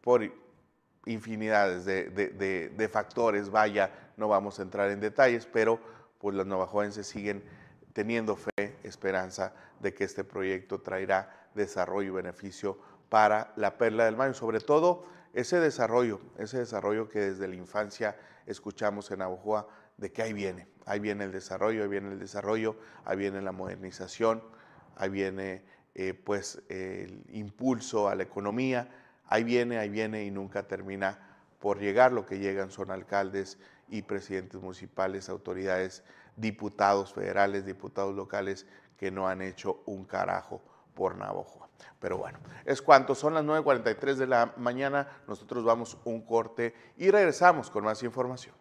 por infinidades de, de- de- de factores, vaya, no vamos a entrar en detalles, pero pues los navajoenses siguen teniendo fe, esperanza de que este proyecto traerá desarrollo y beneficio para la Perla del Mayo, sobre todo ese desarrollo, ese desarrollo que desde la infancia escuchamos en Navajoa, de que ahí viene, ahí viene el desarrollo, ahí viene el desarrollo, ahí viene la modernización, ahí viene eh, pues el impulso a la economía, ahí viene, ahí viene y nunca termina por llegar. Lo que llegan son alcaldes y presidentes municipales, autoridades, diputados federales, diputados locales que no han hecho un carajo por Navajo. Pero bueno, es cuanto, son las 9.43 de la mañana, nosotros vamos un corte y regresamos con más información.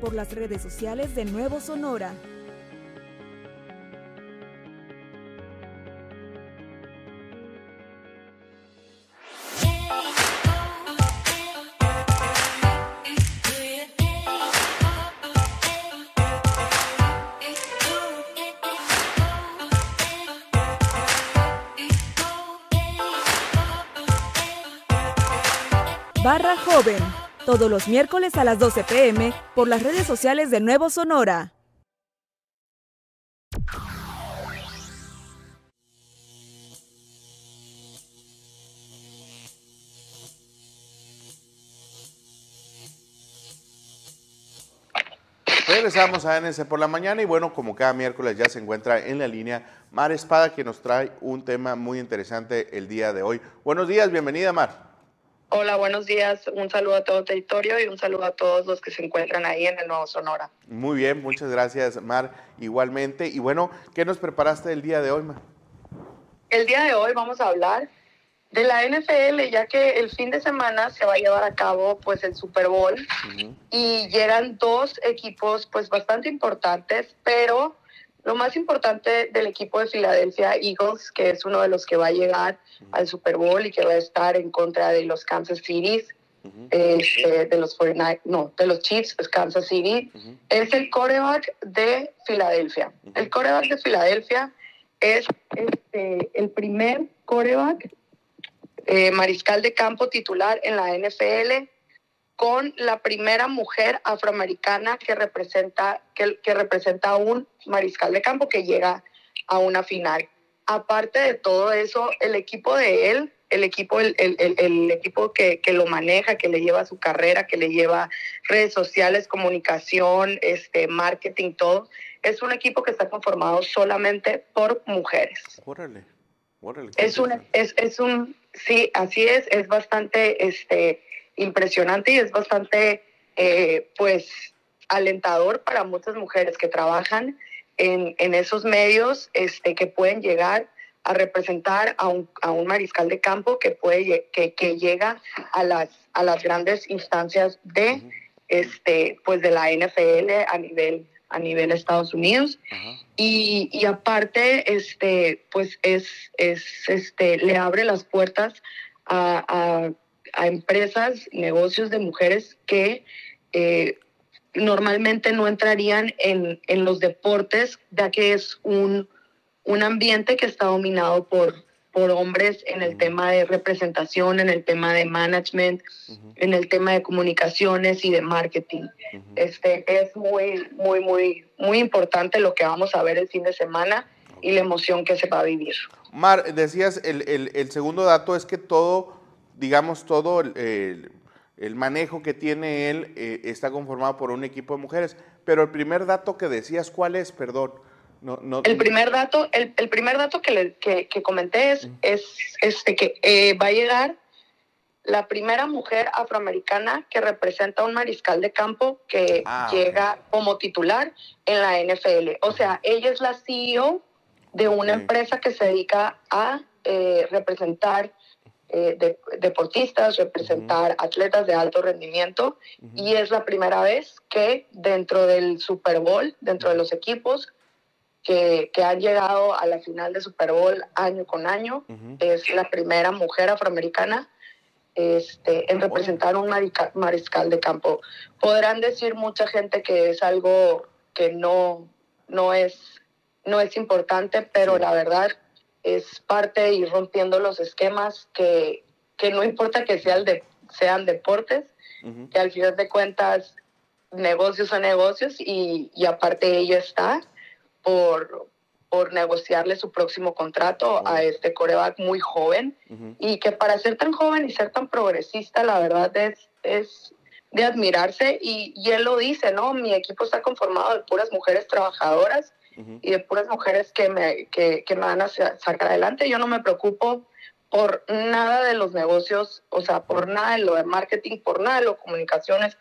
Por las redes sociales de Nuevo Sonora. Barra Joven, todos los miércoles a las 12 pm por las redes sociales de Nuevo Sonora. Regresamos a NS por la mañana y bueno, como cada miércoles ya se encuentra en la línea Mar Espada que nos trae un tema muy interesante el día de hoy. Buenos días, bienvenida Mar. Hola, buenos días. Un saludo a todo el territorio y un saludo a todos los que se encuentran ahí en el Nuevo Sonora. Muy bien, muchas gracias Mar, igualmente. Y bueno, ¿qué nos preparaste el día de hoy, Mar? El día de hoy vamos a hablar de la NFL, ya que el fin de semana se va a llevar a cabo pues el Super Bowl y llegan dos equipos pues bastante importantes, pero lo más importante del equipo de Philadelphia Eagles, que es uno de los que va a llegar al Super Bowl y que va a estar en contra de los Kansas City, este, de los 49 no, de los Chiefs, pues Kansas City, es el coreback de Filadelfia. El coreback de Filadelfia es este, el primer coreback eh, mariscal de campo titular en la NFL con la primera mujer afroamericana que representa, que, que representa a un mariscal de campo que llega a una final. Aparte de todo eso, el equipo de él, el equipo, el, el- el- el equipo que, que lo maneja, que le lleva su carrera, que le lleva redes sociales, comunicación, este, marketing, todo, es un equipo que está conformado solamente por mujeres. Órale, órale. Es un, es, es un, sí, así es, es bastante este, impresionante y es bastante, eh, pues, alentador para muchas mujeres que trabajan en, en esos medios, este, que pueden llegar a representar a un, a un mariscal de campo que puede que, que llega a las, a las grandes instancias de, este, pues, de la NFL a nivel, a nivel Estados Unidos. Y, y aparte, este, pues es, es, este, le abre las puertas a, a- a empresas, negocios de mujeres que eh, normalmente no entrarían en, en los deportes, ya que es un, un ambiente que está dominado por, por hombres en el tema de representación, en el tema de management, en el tema de comunicaciones y de marketing. Este es muy, muy, muy, muy importante lo que vamos a ver el fin de semana y la emoción que se va a vivir. Mar, decías, el, el- el segundo dato es que todo, digamos, todo el, el- manejo que tiene él eh, está conformado por un equipo de mujeres. Pero el primer dato que decías, ¿cuál es? Perdón. No, no, El primer dato, el, el primer dato que, le- que, que comenté es, es este, que eh, va a llegar la primera mujer afroamericana que representa a un mariscal de campo que Ah, llega como titular en la NFL. O sea, ella es la CEO de una empresa que se dedica a eh, representar eh, de- deportistas, representar atletas de alto rendimiento y es la primera vez que dentro del Super Bowl, dentro de los equipos que, que han llegado a la final de Super Bowl año con año, es la primera mujer afroamericana este, en representar un mariscal de campo. Podrán decir mucha gente que es algo que no, no, es, no es importante, pero la verdad es parte de ir rompiendo los esquemas que, que no importa que sea el de- sean deportes, que al final de cuentas negocios son negocios y, y aparte ella está por, por negociarle su próximo contrato a este coreback muy joven. Y que para ser tan joven y ser tan progresista, la verdad es, es de admirarse y, y él lo dice, ¿no? Mi equipo está conformado de puras mujeres trabajadoras y de puras mujeres que me, que, que me van a sa- sacar adelante. Yo no me preocupo por nada de los negocios, o sea, por nada de lo de marketing, por nada de lo de comunicaciones,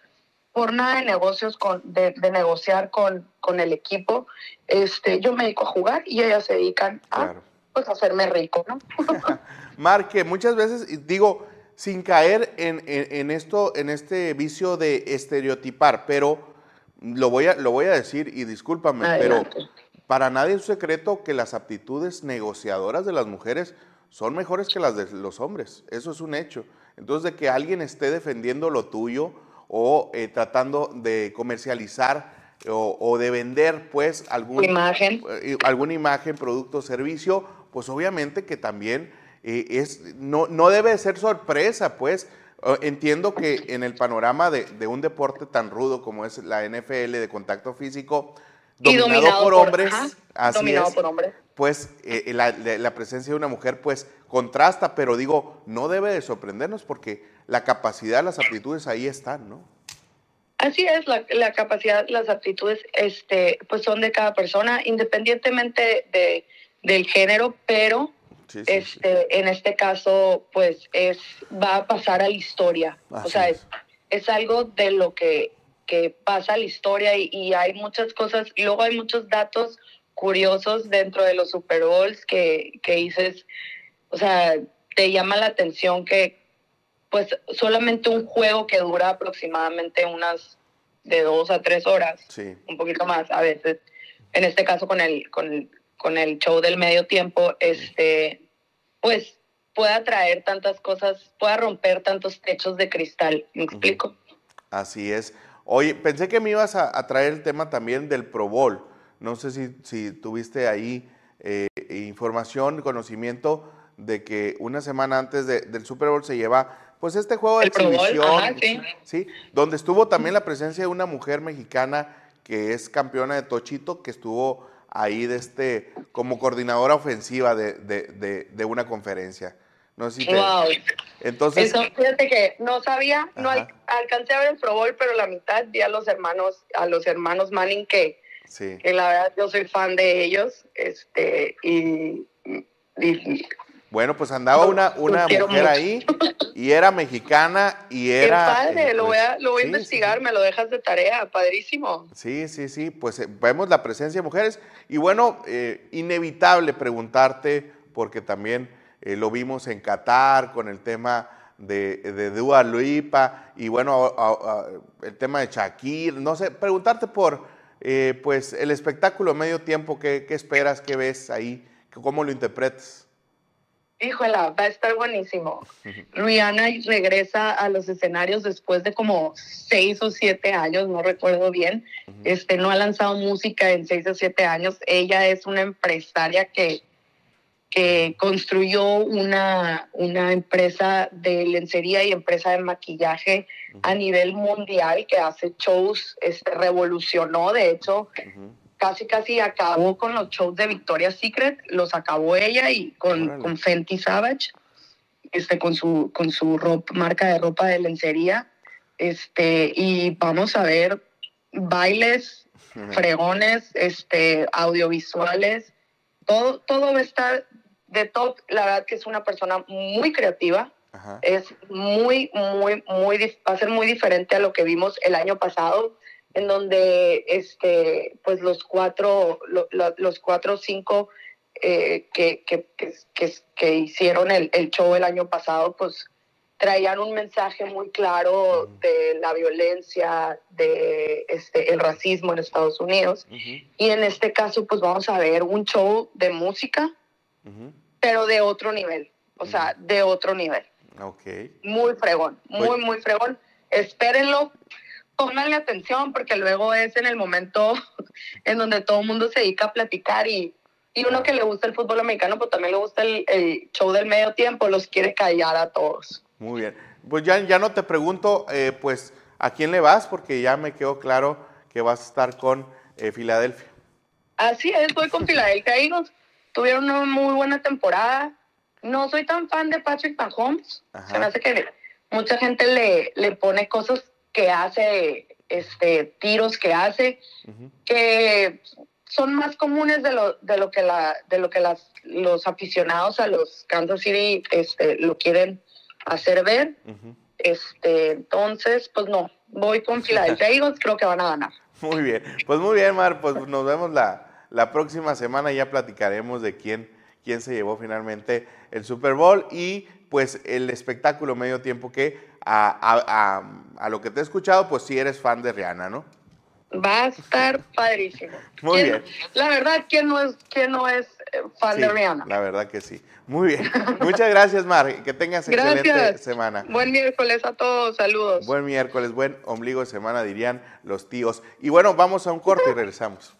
por nada de negocios, con, de, de negociar con, con el equipo. Este, yo me dedico a jugar y ellas se dedican a pues, hacerme rico, ¿no? Mar, que muchas veces, digo, sin caer en, en- en esto, en este vicio de estereotipar, pero lo voy a, lo voy a decir y discúlpame, Adelante. pero para nadie es un secreto que las aptitudes negociadoras de las mujeres son mejores que las de los hombres. Eso es un hecho. Entonces, de que alguien esté defendiendo lo tuyo o eh, tratando de comercializar o, o de vender, pues, algún, Imagen. eh, alguna imagen, producto, servicio, pues obviamente que también eh, es, no, no debe de ser sorpresa, pues. Eh, Entiendo que en el panorama de, de un deporte tan rudo como es la NFL de contacto físico, dominado, dominado por, por- hombres, ajá, así dominado es, por hombres. pues eh, la, la- la presencia de una mujer pues contrasta, pero digo, no debe de sorprendernos porque la capacidad, las aptitudes ahí están, ¿no? Así es, la, la capacidad, las aptitudes, este, pues son de cada persona, independientemente de, del género, pero Sí, sí, este, en este caso, pues es, va a pasar a la historia. o sea, es, es algo de lo que, que pasa la historia y, y hay muchas cosas, y luego hay muchos datos curiosos dentro de los Super Bowls que, que dices, o sea, te llama la atención que pues solamente un juego que dura aproximadamente unas de dos a tres horas, Sí. un poquito más a veces, en este caso con el, con, con el show del medio tiempo, este, pues pueda traer tantas cosas, pueda romper tantos techos de cristal. ¿Me explico? Así es. Oye, pensé que me ibas a, a traer el tema también del Pro Bowl. No sé si, si tuviste ahí eh, información, conocimiento de que una semana antes de- del Super Bowl se lleva pues este juego de El Bowl, exhibición, ajá, sí. ¿sí? donde estuvo también la presencia de una mujer mexicana que es campeona de Tochito, que estuvo ahí de este, como coordinadora ofensiva de, de- de- de una conferencia. No sé si te- Wow. Entonces, Eso, fíjate que no sabía, no al- alcancé a ver el Pro Bowl, pero la mitad vi a los hermanos, a los hermanos Manning que, sí. que la verdad yo soy fan de ellos, este, y, y- Bueno, pues andaba una, una mujer mucho. ahí y era mexicana y qué era... padre, eh, lo voy pues, a, lo voy a sí, investigar, me lo dejas de tarea, padrísimo. Sí, sí, sí, pues eh, vemos la presencia de mujeres y bueno, eh, inevitable preguntarte, porque también eh, lo vimos en Qatar con el tema de, de Dua Lipa y bueno, a- a- a- el tema de Shakir, no sé, preguntarte por eh, pues el espectáculo medio tiempo, ¿qué, qué esperas, qué ves ahí, cómo lo interpretas? Híjola, va a estar buenísimo. Rihanna regresa a los escenarios después de como seis o siete años, no recuerdo bien. Este, no ha lanzado música en seis o siete años. Ella es una empresaria que, que construyó una, una empresa de lencería y empresa de maquillaje a nivel mundial que hace shows, este, revolucionó, de hecho, casi casi acabó con los shows de Victoria's Secret, los acabó ella y con, con Fenty Savage, este, con su, con su ropa- marca de ropa de lencería. Este, y vamos a ver bailes, fregones, este, audiovisuales, todo, todo va a estar de top. La verdad que es una persona muy creativa, Ajá. es muy, muy, muy, va a ser muy diferente a lo que vimos el año pasado, en donde, este, pues los cuatro, lo- lo- los cuatro o cinco eh, que, que, que, que- que hicieron el, el show el año pasado, pues traían un mensaje muy claro de la violencia, de este, el racismo en Estados Unidos. Y en este caso, pues vamos a ver un show de música, pero de otro nivel, o sea, de otro nivel Ok. muy fregón, muy, Oye. muy fregón. Espérenlo, pónganle atención porque luego es en el momento en donde todo el mundo se dedica a platicar y, y uno que le gusta el fútbol americano, pues también le gusta el, el show del medio tiempo, los quiere callar a todos. Muy bien. Pues ya, ya no te pregunto, eh, pues, ¿a quién le vas? Porque ya me quedó claro que vas a estar con eh, Filadelfia. Así es, voy con Philadelphia Eagles. Tuvieron una muy buena temporada. No soy tan fan de Patrick Mahomes. Ajá. Se me hace que mucha gente le, le pone cosas que hace, este, tiros que hace, que son más comunes de lo, de lo que, la, de lo que las, los aficionados a los Kansas City este, lo quieren hacer ver. Este, entonces, pues no, voy con Philadelphia Eagles, creo que van a ganar. Muy bien. Pues muy bien, Mar. Pues nos vemos la, la próxima semana. Ya platicaremos de quién, quién se llevó finalmente el Super Bowl y pues el espectáculo medio tiempo que a, a- a- a lo que te he escuchado, pues sí eres fan de Rihanna, ¿no? Va a estar padrísimo. Muy ¿Quién- bien. La verdad, ¿quién no es, quién no es fan Sí, de Rihanna? La verdad que sí. Muy bien. Muchas gracias, Mar. Que tengas excelente semana. Buen miércoles a todos, saludos. Buen miércoles, buen ombligo de semana, dirían los tíos. Y bueno, vamos a un corte y regresamos.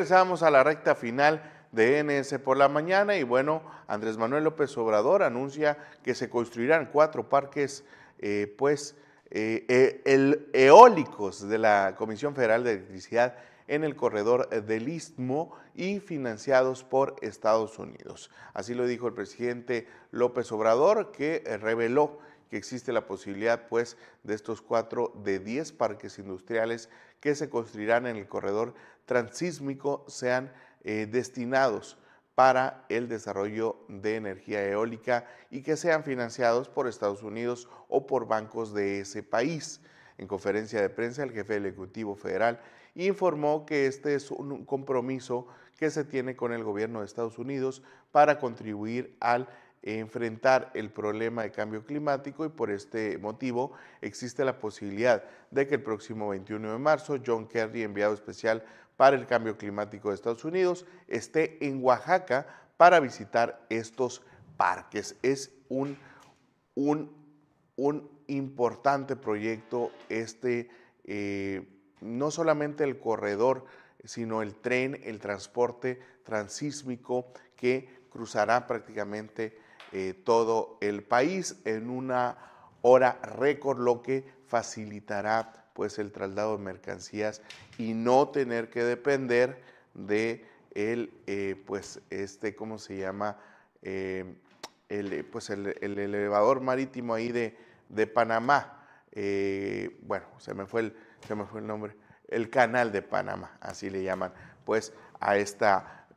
Regresamos a la recta final de NS por la mañana y bueno, Andrés Manuel López Obrador anuncia que se construirán cuatro parques eh, pues eh, eh, eólicos de la Comisión Federal de Electricidad en el corredor del Istmo y financiados por Estados Unidos. Así lo dijo el presidente López Obrador, que reveló que existe la posibilidad, pues, de estos cuatro de 10 parques industriales que se construirán en el corredor transísmico sean eh, destinados para el desarrollo de energía eólica y que sean financiados por Estados Unidos o por bancos de ese país. En conferencia de prensa, el jefe del Ejecutivo Federal informó que este es un compromiso que se tiene con el gobierno de Estados Unidos para contribuir al enfrentar el problema de cambio climático y por este motivo existe la posibilidad de que el próximo 21 de marzo John Kerry, enviado especial para el cambio climático de Estados Unidos, esté en Oaxaca para visitar estos parques. Es un, un, un importante proyecto este, eh, no solamente el corredor, sino el tren, el transporte transísmico que cruzará prácticamente eh, todo el país en una hora récord, lo que facilitará pues el traslado de mercancías y no tener que depender de el, eh, pues este, ¿cómo se llama? Eh, el, eh, pues el, el elevador marítimo ahí de, de Panamá. Bueno, se me, fue el, se me fue el nombre. El canal de Panamá, así le llaman, pues a este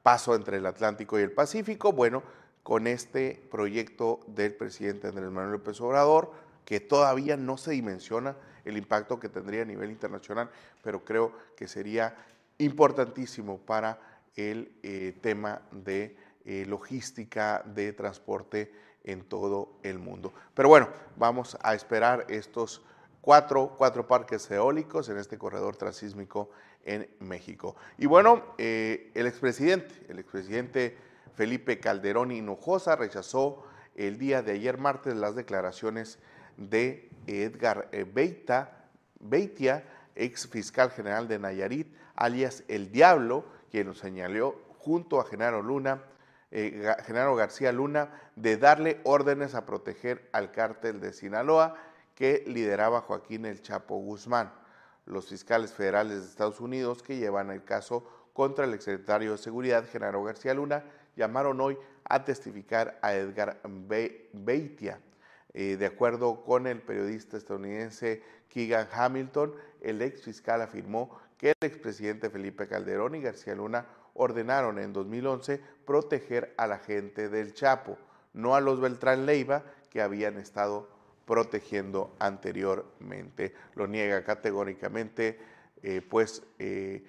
paso entre el Atlántico y el Pacífico. Bueno, con este proyecto del presidente Andrés Manuel López Obrador, que todavía no se dimensiona el impacto que tendría a nivel internacional, pero creo que sería importantísimo para el eh, tema de eh, logística, de transporte en todo el mundo. Pero bueno, vamos a esperar estos cuatro, cuatro parques eólicos en este corredor transísmico en México. Y bueno, eh, el expresidente, el expresidente Felipe Calderón Hinojosa rechazó el día de ayer martes las declaraciones de Edgar eh, Beita, Beitia, ex fiscal general de Nayarit, alias El Diablo, quien lo señaló junto a Genaro Luna, eh, Genaro García Luna, de darle órdenes a proteger al cártel de Sinaloa que lideraba Joaquín El Chapo Guzmán. Los fiscales federales de Estados Unidos que llevan el caso contra el exsecretario de Seguridad, Genaro García Luna, llamaron hoy a testificar a Edgar Be- Beitia. Eh, de acuerdo con el periodista estadounidense Keegan Hamilton, el ex fiscal afirmó que el expresidente Felipe Calderón y García Luna ordenaron en 2011 proteger a la gente del Chapo, no a los Beltrán Leiva que habían estado protegiendo anteriormente. Lo niega categóricamente, eh, pues, eh,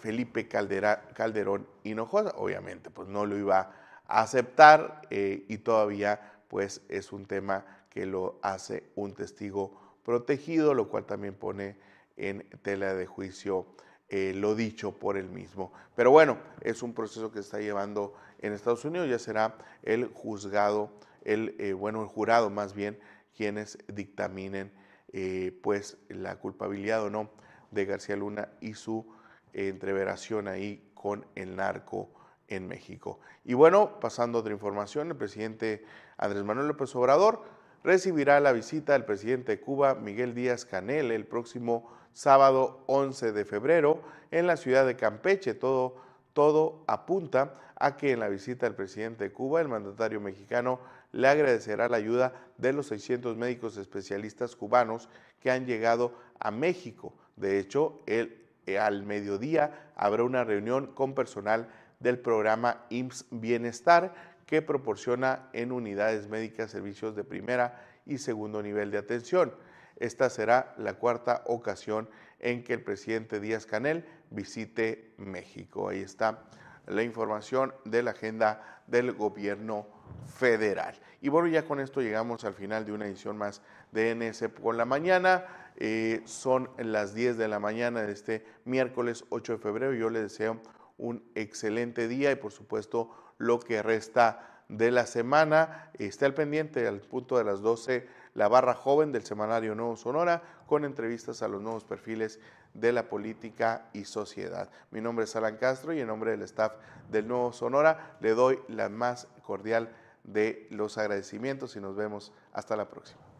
Felipe Calderón Hinojosa. Obviamente, pues no lo iba a aceptar y todavía, pues, es un tema que lo hace un testigo protegido, lo cual también pone en tela de juicio eh, lo dicho por él mismo. Pero bueno, es un proceso que se está llevando en Estados Unidos, ya será el juzgado, el, eh, bueno, el jurado más bien, quienes dictaminen eh, pues la culpabilidad o no de García Luna y su entreveración ahí con el narco en México. Y bueno, pasando a otra información, el presidente Andrés Manuel López Obrador recibirá la visita del presidente de Cuba, Miguel Díaz Canel, el próximo sábado 11 de febrero en la ciudad de Campeche. Todo, todo apunta a que en la visita del presidente de Cuba, el mandatario mexicano le agradecerá la ayuda de los 600 médicos especialistas cubanos que han llegado a México. De hecho, eh, al mediodía habrá una reunión con personal del programa IMSS Bienestar que proporciona en unidades médicas servicios de primera y segundo nivel de atención. Esta será la cuarta ocasión en que el presidente Díaz Canel visite México. Ahí está la información de la agenda del gobierno federal. Y bueno, ya con esto llegamos al final de una edición más de NS por la mañana. Eh, son las 10 de la mañana de este miércoles 8 de febrero. Yo les deseo un excelente día y por supuesto lo que resta de la semana. Está al pendiente al punto de las 12 la barra joven del semanario Nuevo Sonora con entrevistas a los nuevos perfiles de la política y sociedad. Mi nombre es Alan Castro y en nombre del staff del Nuevo Sonora le doy la más cordial de los agradecimientos y nos vemos hasta la próxima.